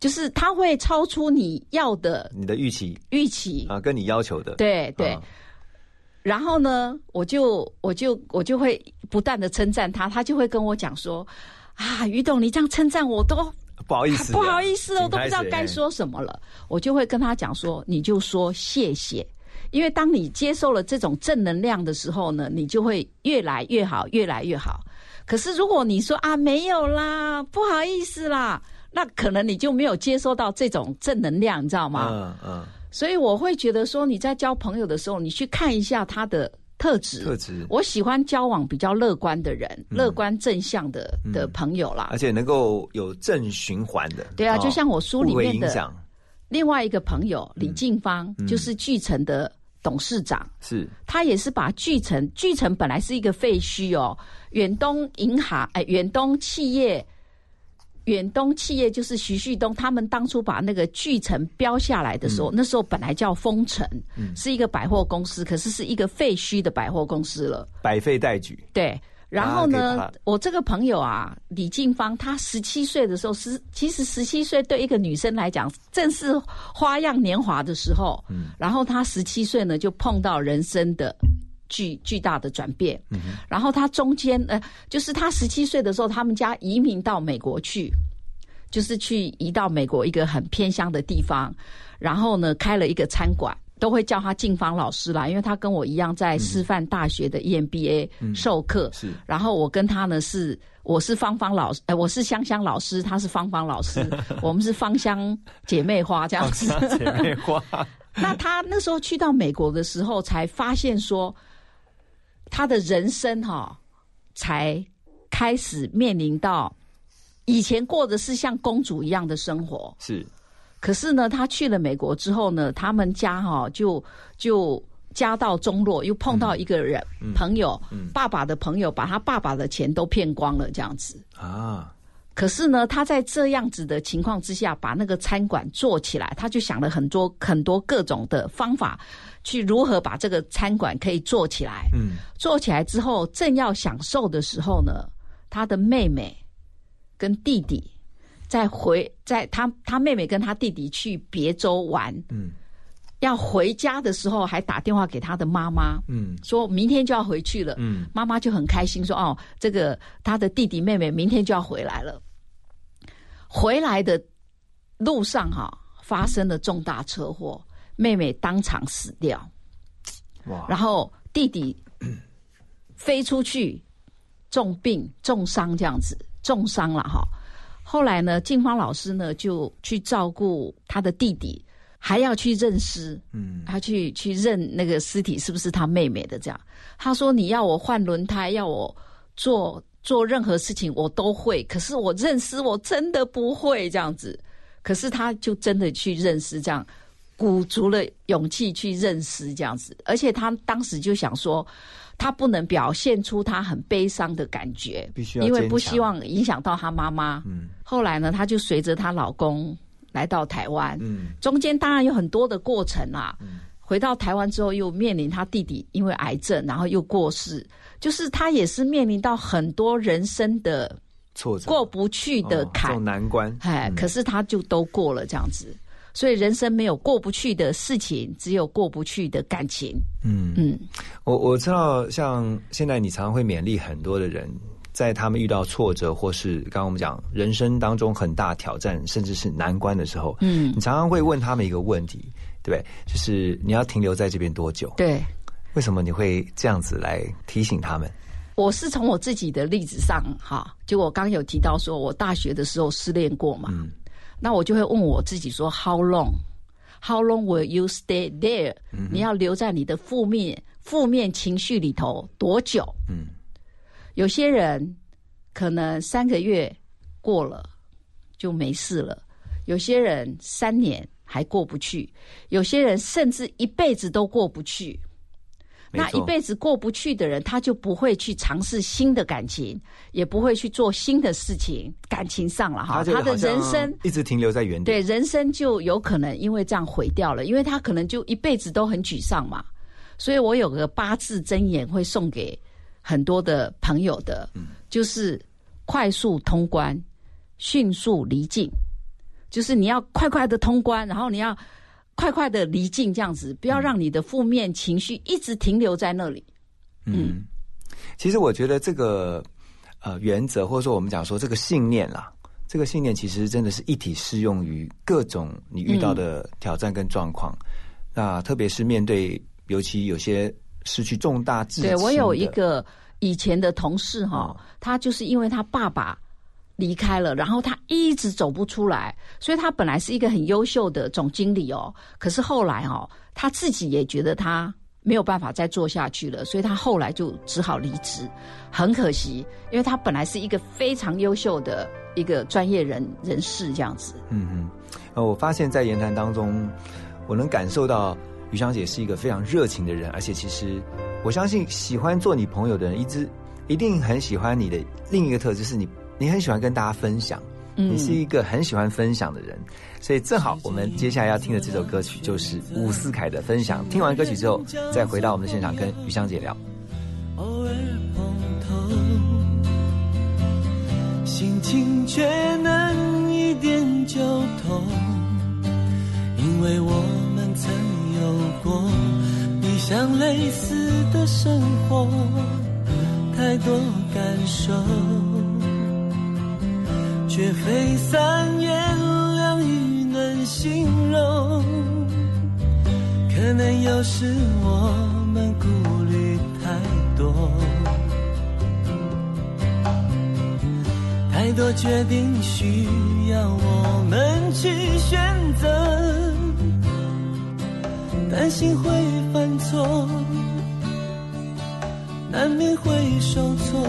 就是他会超出你要的你的预期预期啊，跟你要求的。对对。然后呢，我就我就我就会不断的称赞他，他就会跟我讲说啊，于董，你这样称赞我都。不好意思，不好意思哦，都不知道该说什么了。我就会跟他讲说，你就说谢谢，因为当你接受了这种正能量的时候呢，你就会越来越好，越来越好。可是如果你说啊没有啦，不好意思啦，那可能你就没有接收到这种正能量，你知道吗？嗯嗯。所以我会觉得说，你在交朋友的时候，你去看一下他的。特质，特质，我喜欢交往比较乐观的人，乐观正向的的朋友啦，而且能够有正循环的。对啊，就像我书里面的另外一个朋友李静芳，就是巨城的董事长，是他也是把巨城，巨城本来是一个废墟哦，远东银行，哎，远东企业。远东企业就是徐旭东，他们当初把那个巨城标下来的时候，那时候本来叫丰城，是一个百货公司，可是是一个废墟的百货公司了，百废待举。对，然后呢，我这个朋友啊，李静芳，她十七岁的时候，十其实十七岁对一个女生来讲，正是花样年华的时候。嗯，然后她十七岁呢，就碰到人生的巨巨大的转变。嗯，然后他中间呃，就是他十七岁的时候，他们家移民到美国去。就是去移到美国一个很偏乡的地方，然后呢开了一个餐馆，都会叫他静芳老师啦，因为他跟我一样在师范大学的 EMBA 授课。是，然后我跟他呢是我是芳芳老师，哎，我是香香老师，他是芳芳老师，我们是芳香姐妹花这样子。姐妹花。那他那时候去到美国的时候，才发现说，他的人生哈，才开始面临到。以前过的是像公主一样的生活，是。可是呢，他去了美国之后呢，他们家哈就就家道中落，又碰到一个人朋友，爸爸的朋友把他爸爸的钱都骗光了，这样子啊。可是呢，他在这样子的情况之下，把那个餐馆做起来，他就想了很多很多各种的方法，去如何把这个餐馆可以做起来。嗯，做起来之后，正要享受的时候呢，他的妹妹。跟弟弟在回在他他妹妹跟他弟弟去别州玩，嗯，要回家的时候还打电话给他的妈妈，嗯，说明天就要回去了，嗯，妈妈就很开心说哦，这个他的弟弟妹妹明天就要回来了。回来的路上哈发生了重大车祸，妹妹当场死掉，哇！然后弟弟飞出去重病重伤这样子。重伤了哈，后来呢，静芳老师呢就去照顾他的弟弟，还要去认尸，嗯，他去去认那个尸体是不是他妹妹的这样。他说：“你要我换轮胎，要我做做任何事情，我都会。可是我认尸，我真的不会这样子。可是他就真的去认识，这样鼓足了勇气去认识这样子，而且他当时就想说，他不能表现出他很悲伤的感觉，必须要因为不希望影响到他妈妈。嗯。后来呢，她就随着她老公来到台湾，嗯。中间当然有很多的过程啦。回到台湾之后，又面临她弟弟因为癌症，然后又过世，就是她也是面临到很多人生的挫折。过不去的坎。哦，难关，哎、嗯。可是她就都过了这样子。所以人生没有过不去的事情，只有过不去的感情。嗯嗯，我我知道，像现在你常常会勉励很多的人，在他们遇到挫折或是刚刚我们讲人生当中很大挑战，甚至是难关的时候，嗯你常常会问他们一个问题，对不对？就是你要停留在这边多久？对，为什么你会这样子来提醒他们？我是从我自己的例子上哈，就我刚有提到说，我大学的时候失恋过嘛，嗯那我就会问我自己说，How long? How long will you stay there？、你要留在你的负面负面情绪里头多久？嗯有些人可能三个月过了就没事了，有些人三年还过不去，有些人甚至一辈子都过不去。那一辈子过不去的人，他就不会去尝试新的感情，也不会去做新的事情，感情上了哈，他的人生一直停留在原对点。人生就有可能因为这样毁掉了，因为他可能就一辈子都很沮丧嘛。所以我有个八字真言会送给很多的朋友的，就是快速通关，迅速离境，就是你要快快的通关，然后你要快快的离境，这样子，不要让你的负面情绪一直停留在那里。嗯，其实我觉得这个呃原则，或者说我们讲说这个信念啦，这个信念其实真的是一体适用于各种你遇到的挑战跟状况。那特别是面对，尤其有些失去重大至亲的。对我有一个以前的同事哈、哦他就是因为他爸爸离开了，然后他一直走不出来，所以他本来是一个很优秀的总经理哦，可是后来哦，他自己也觉得他没有办法再做下去了，所以他后来就只好离职，很可惜，因为他本来是一个非常优秀的一个专业人人士这样子。嗯嗯，呃，我发现，在言谈当中，我能感受到于香姐是一个非常热情的人，而且其实我相信喜欢做你朋友的人，一直一定很喜欢你的另一个特质是你，你很喜欢跟大家分享，嗯你是一个很喜欢分享的人，所以正好我们接下来要听的这首歌曲就是伍思凯的分享。听完歌曲之后，再回到我们的现场跟于香姐聊。偶尔碰头，心情却能一点就通，因为我们曾有过理想类似的生活，太多感受，却非三言两语能形容。可能有时我们顾虑太多，太多决定需要我们去选择，担心会犯错，难免会受挫。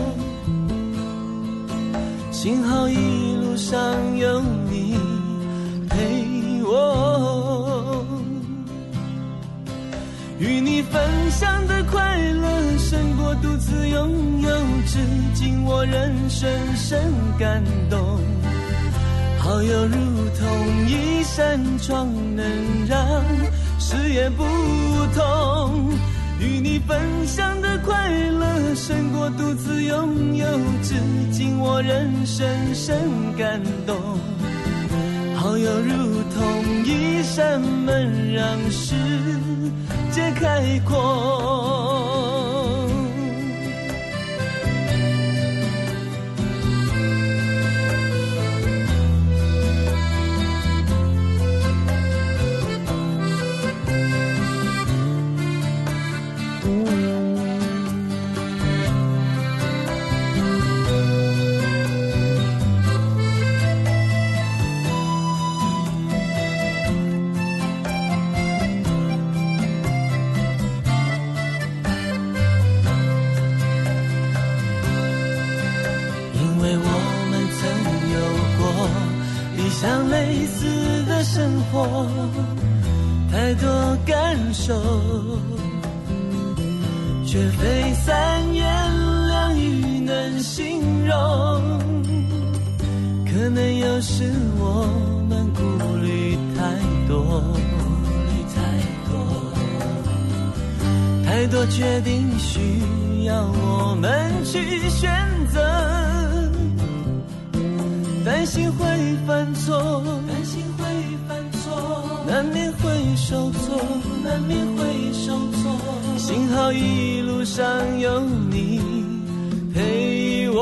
幸好一路上有你陪我。与你分享的快乐胜过独自拥有，至今我仍深深感动。好友如同一扇窗，能让视野不同。与你分享的快乐胜过独自拥有，至今我仍深深感动。好友如同一扇门，让世界开阔。多决定需要我们去选择。担心会犯错，担心会犯错，难免会受挫，难免会受挫。幸好一路上有你陪我，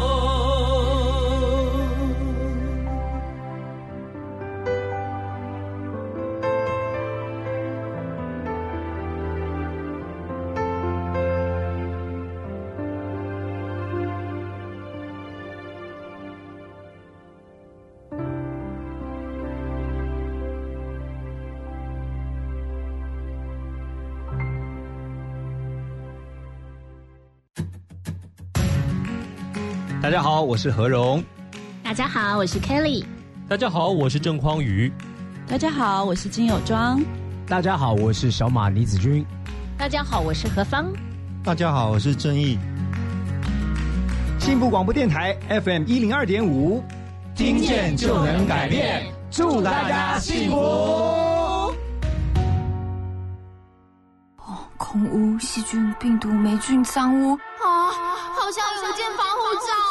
大家好，我是何荣。大家好，我是 Kelly。大家好，我是郑匡宇。大家好，我是金友庄。大家好，我是小马李子君。大家好，我是何芳。大家好，我是郑毅。幸福广播电台 FM 一零二点五，听见就能改变，祝大家幸福。哦，空污、细菌、病毒、霉菌、脏污啊，好像有件防护罩。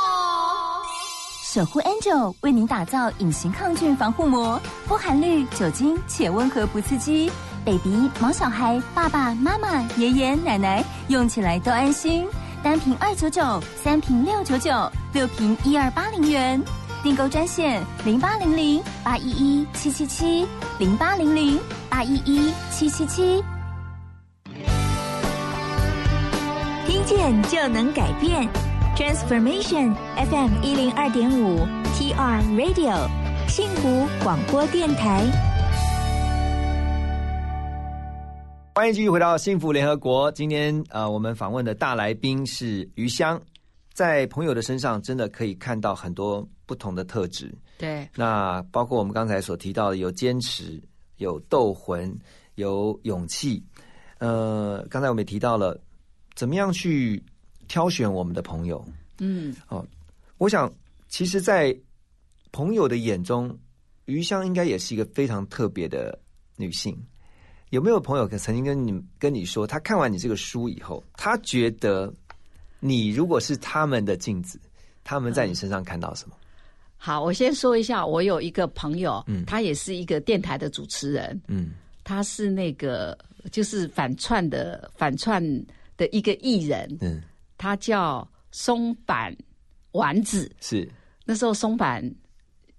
守护 Angel 为您打造隐形抗菌防护膜，不含氯酒精且温和不刺激，baby 毛小孩、爸爸妈妈、爷爷奶奶用起来都安心。单瓶二九九，三瓶六九九，六瓶一二八零元。订购专线零八零零八一一七七七零八零零八一一七七七。听见就能改变。Transformation FM 一零二点五 TR Radio 幸福广播电台，欢迎继续回到幸福联合国。今天呃，我们访问的大来宾是余香，在朋友的身上真的可以看到很多不同的特质。对，那包括我们刚才所提到的，有坚持，有斗魂，有勇气。呃，刚才我们也提到了，怎么样去。挑选我们的朋友，嗯，哦，我想，其实，在朋友的眼中，余香应该也是一个非常特别的女性。有没有朋友可曾经跟你跟你说，他看完你这个书以后，他觉得你如果是他们的镜子，他们在你身上看到什么？好，我先说一下，我有一个朋友，嗯，他也是一个电台的主持人，嗯，他是那个就是反串的反串的一个艺人，嗯。他叫松板丸子，是那时候松板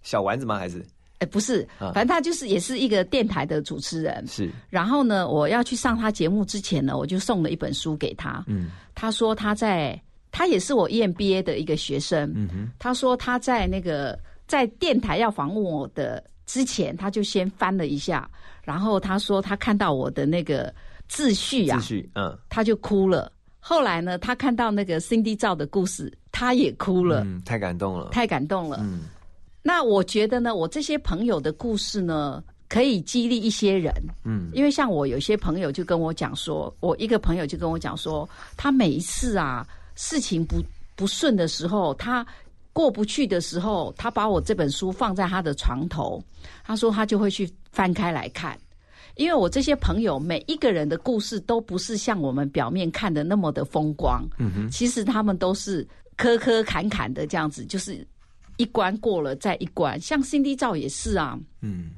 小丸子吗？还是哎，不是，反正他就是也是一个电台的主持人。是，然后呢，我要去上他节目之前呢，我就送了一本书给他。嗯，他说他在，他也是我 EMBA 的一个学生。嗯哼，他说他在那个在电台要访问我的之前，他就先翻了一下，然后他说他看到我的那个秩序啊，秩序，嗯，他就哭了。后来呢，他看到那个 Cindy 照的故事，他也哭了，嗯，太感动了，太感动了。嗯，那我觉得呢，我这些朋友的故事呢，可以激励一些人，嗯，因为像我有些朋友就跟我讲说，我一个朋友就跟我讲说，他每一次啊事情不不顺的时候，他过不去的时候，他把我这本书放在他的床头，他说他就会去翻开来看。因为我这些朋友每一个人的故事都不是像我们表面看的那么的风光，嗯哼，其实他们都是磕磕坎坎的这样子，就是一关过了再一关。像辛迪照也是啊，嗯，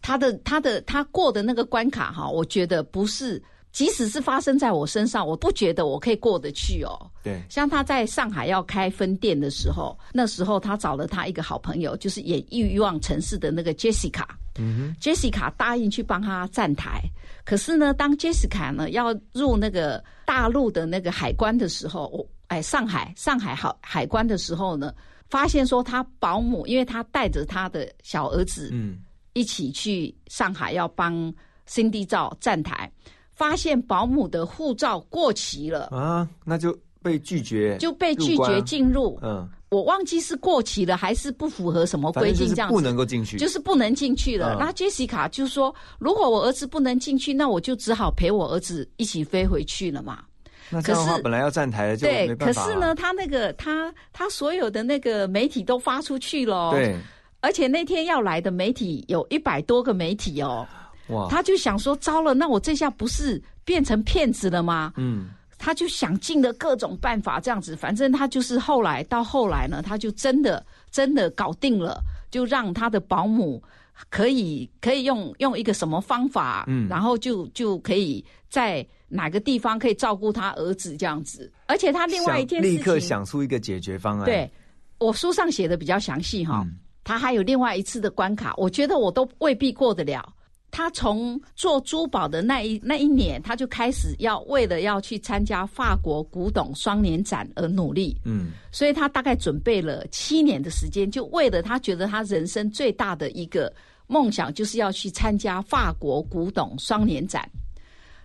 他的他的他过的那个关卡哈，我觉得不是。即使是发生在我身上，我不觉得我可以过得去哦。对，像他在上海要开分店的时候，那时候他找了他一个好朋友，就是演《欲望城市》的那个 Jessica。嗯哼，Jessica 答应去帮他站台。可是呢，当 Jessica 呢要入那个大陆的那个海关的时候，我哎，上海上海海海关的时候呢，发现说他保姆，因为他带着他的小儿子，嗯，一起去上海要帮 Cindy 照站台。发现保姆的护照过期了啊，那就被拒绝，就被拒绝进入。嗯，我忘记是过期了还是不符合什么规定，这样不能够进去，就是不能进去了。那杰西卡就说：“如果我儿子不能进去，那我就只好陪我儿子一起飞回去了嘛。”那这样的话，本来要站台的就对，可是呢，他那个他他所有的那个媒体都发出去了，对，而且那天要来的媒体有一百多个媒体哦。哇！他就想说，糟了，那我这下不是变成骗子了吗？嗯，他就想尽了各种办法，这样子，反正他就是后来到后来呢，他就真的真的搞定了，就让他的保姆可以可以用用一个什么方法，嗯，然后就就可以在哪个地方可以照顾他儿子这样子，而且他另外一件立刻想出一个解决方案。对，我书上写的比较详细哈，他还有另外一次的关卡，我觉得我都未必过得了。他从做珠宝的那一那一年，他就开始要为了要去参加法国古董双年展而努力。嗯，所以他大概准备了七年的时间，就为了他觉得他人生最大的一个梦想，就是要去参加法国古董双年展。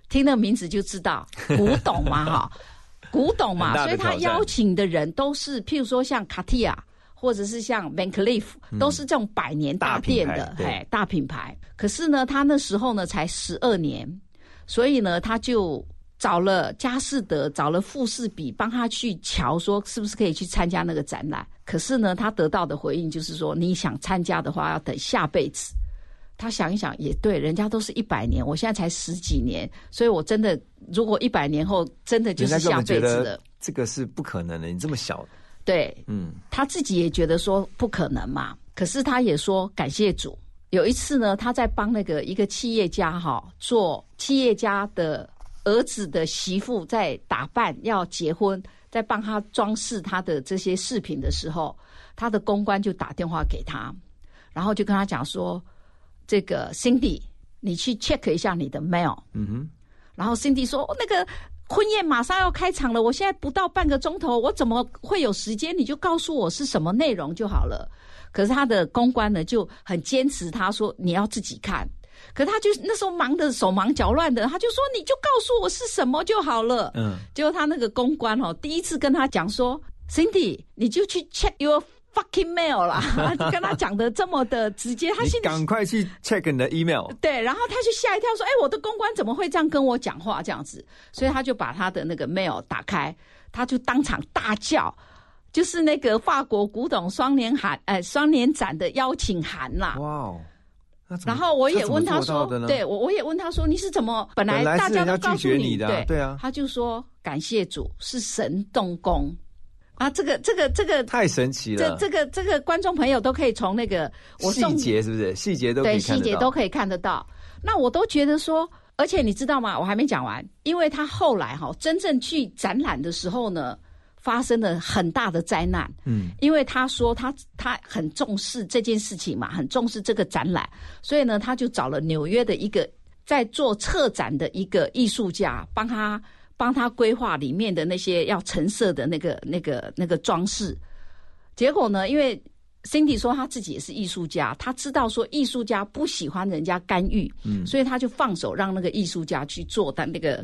听那名字就知道，古董嘛，哈，古董嘛，所以他邀请的人都是，譬如说像卡地亚。或者是像 Van Cleef，都是这种百年大店的，哎，大品牌。可是呢，他那时候呢才十二年，所以呢，他就找了佳士得，找了富士比，帮他去瞧，说是不是可以去参加那个展览。可是呢，他得到的回应就是说，你想参加的话，要等下辈子。他想一想，也对，人家都是一百年，我现在才十几年，所以我真的，如果一百年后真的就是下辈子了，这个是不可能的。你这么小。对，嗯，他自己也觉得说不可能嘛，可是他也说感谢主。有一次呢，他在帮那个一个企业家哈做企业家的儿子的媳妇在打扮要结婚，在帮他装饰他的这些饰品的时候，他的公关就打电话给他，然后就跟他讲说：“这个 Cindy，你去 check 一下你的 mail。”嗯哼，然后 Cindy 说：“那个。”婚宴马上要开场了，我现在不到半个钟头，我怎么会有时间？你就告诉我是什么内容就好了。可是他的公关呢就很坚持，他说你要自己看。可他就那时候忙得手忙脚乱的，他就说你就告诉我是什么就好了。嗯，结果他那个公关哦，第一次跟他讲说，Cindy，你就去 check your。fucking mail 啦，跟他讲的这么的直接，他现在赶快去 check 你的 email。对，然后他就吓一跳，说：“哎，我的公关怎么会这样跟我讲话？这样子。”所以他就把他的那个 mail 打开，他就当场大叫，就是那个法国古董双年函，哎，双年展的邀请函啦。哇哦！然后我也问他说：“对我，我也问他说，你是怎么本来大家都告诉你的？对啊。”他就说：“感谢主，是神动工。”啊，这个这个这个太神奇了！这这个这个观众朋友都可以从那个我细节是不是？细节都对细节都可以看得到。那我都觉得说，而且你知道吗？我还没讲完，因为他后来哈真正去展览的时候呢，发生了很大的灾难。嗯，因为他说他他很重视这件事情嘛，很重视这个展览，所以呢，他就找了纽约的一个在做策展的一个艺术家帮他。帮他规划里面的那些要陈设的那个、那个、那个装饰，结果呢？因为 Cindy 说他自己也是艺术家，他知道说艺术家不喜欢人家干预，嗯，所以他就放手让那个艺术家去做的那个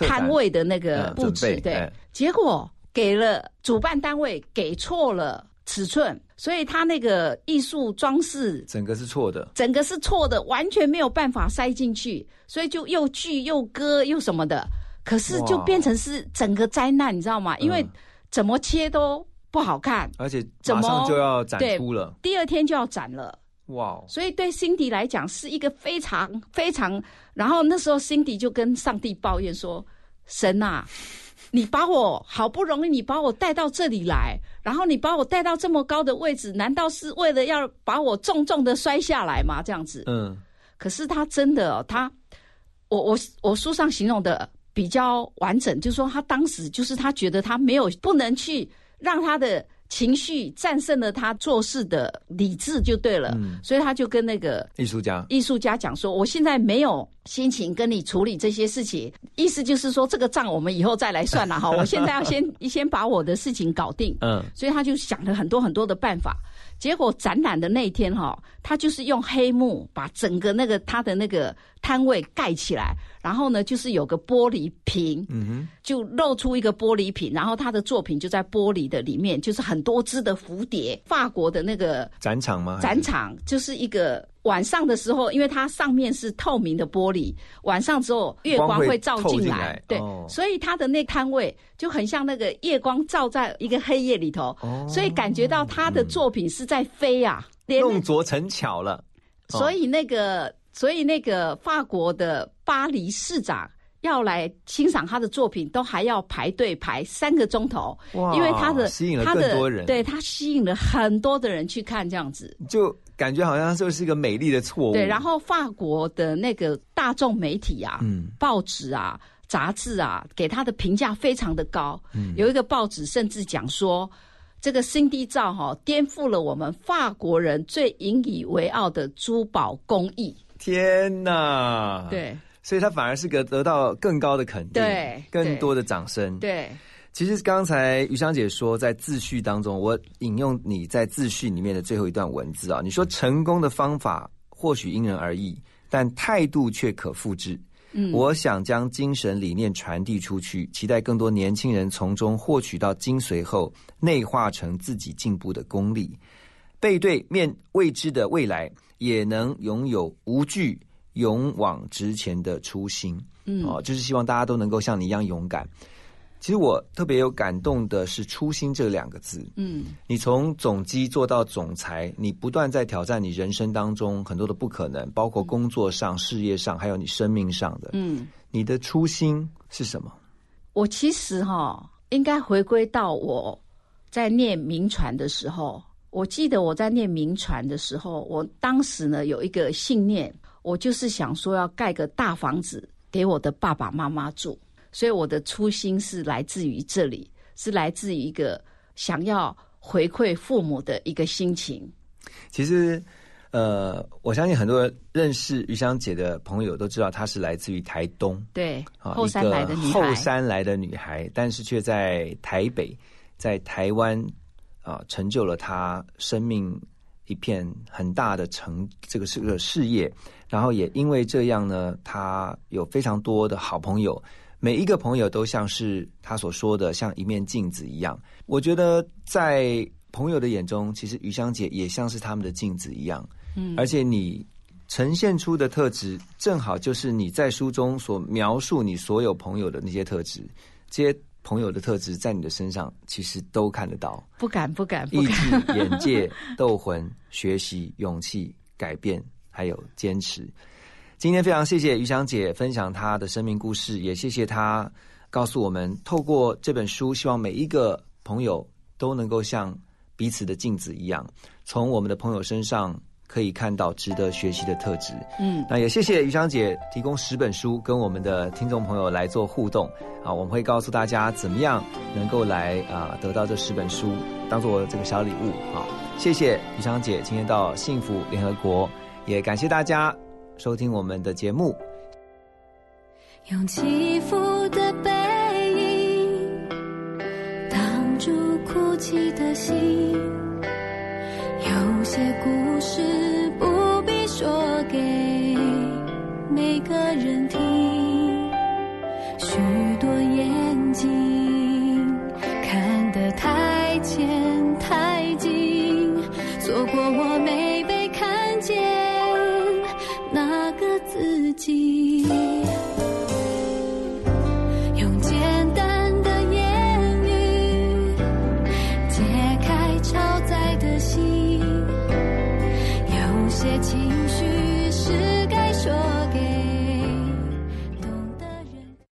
摊位的那个布置，对。结果给了主办单位给错了尺寸，所以他那个艺术装饰整个是错的，整个是错的，完全没有办法塞进去，所以就又锯又割又什么的。可是就变成是整个灾难，你知道吗？因为怎么切都不好看，而且马上就要展出了，第二天就要展了。哇！所以对辛迪来讲是一个非常非常……然后那时候辛迪就跟上帝抱怨说：“神呐，你把我好不容易你把我带到这里来，然后你把我带到这么高的位置，难道是为了要把我重重的摔下来吗？这样子？嗯。可是他真的，他我我我书上形容的比较完整，就是说他当时就是他觉得他没有不能去让他的。”情绪战胜了他做事的理智就对了，所以他就跟那个艺术家艺术家讲说：“我现在没有心情跟你处理这些事情，意思就是说这个账我们以后再来算了哈。我现在要先 先把我的事情搞定。”嗯，所以他就想了很多很多的办法。结果展览的那一天哈，他就是用黑幕把整个那个他的那个摊位盖起来，然后呢，就是有个玻璃瓶，嗯哼，就露出一个玻璃瓶，然后他的作品就在玻璃的里面，就是很多只的蝴蝶。法国的那个展场吗？展场就是一个。晚上的时候，因为它上面是透明的玻璃，晚上之后月光会照进来，对，所以它的那摊位就很像那个夜光照在一个黑夜里头，所以感觉到他的作品是在飞啊，弄拙成巧了。所以那个，所以那个法国的巴黎市长要来欣赏他的作品，都还要排队排三个钟头，因为他的吸引了更多人，对他吸引了很多的人去看这样子，就。感觉好像就是一个美丽的错误。对，然后法国的那个大众媒体啊，嗯，报纸啊、杂志啊，给他的评价非常的高。嗯，有一个报纸甚至讲说，这个 Cindy 照哈颠覆了我们法国人最引以为傲的珠宝工艺。天哪！对，所以他反而是个得到更高的肯定，对，更多的掌声。对。其实刚才于香姐说，在自序当中，我引用你在自序里面的最后一段文字啊，你说成功的方法或许因人而异，但态度却可复制。嗯，我想将精神理念传递出去，期待更多年轻人从中获取到精髓后，内化成自己进步的功力，背对面未知的未来，也能拥有无惧、勇往直前的初心。嗯，哦，就是希望大家都能够像你一样勇敢。其实我特别有感动的是“初心”这两个字。嗯，你从总机做到总裁，你不断在挑战你人生当中很多的不可能，包括工作上、事业上，还有你生命上的。嗯，你的初心是什么？我其实哈，应该回归到我在念名传的时候。我记得我在念名传的时候，我当时呢有一个信念，我就是想说要盖个大房子给我的爸爸妈妈住。所以我的初心是来自于这里，是来自于一个想要回馈父母的一个心情。其实，呃，我相信很多认识于香姐的朋友都知道，她是来自于台东，对，后山来的女孩，后山来的女孩，但是却在台北，在台湾啊，成就了她生命一片很大的成，这个是个事业。然后也因为这样呢，他有非常多的好朋友。每一个朋友都像是他所说的，像一面镜子一样。我觉得在朋友的眼中，其实余香姐也像是他们的镜子一样。嗯，而且你呈现出的特质，正好就是你在书中所描述你所有朋友的那些特质。这些朋友的特质在你的身上其实都看得到。不敢，不敢，不敢。眼界、斗魂、学习、勇气、改变，还有坚持。今天非常谢谢于香姐分享她的生命故事，也谢谢她告诉我们，透过这本书，希望每一个朋友都能够像彼此的镜子一样，从我们的朋友身上可以看到值得学习的特质。嗯，那也谢谢于香姐提供十本书跟我们的听众朋友来做互动啊，我们会告诉大家怎么样能够来啊得到这十本书当做这个小礼物啊。谢谢于香姐今天到幸福联合国，也感谢大家。收听我们的节目。用起伏的背影挡住哭泣的心，有些故静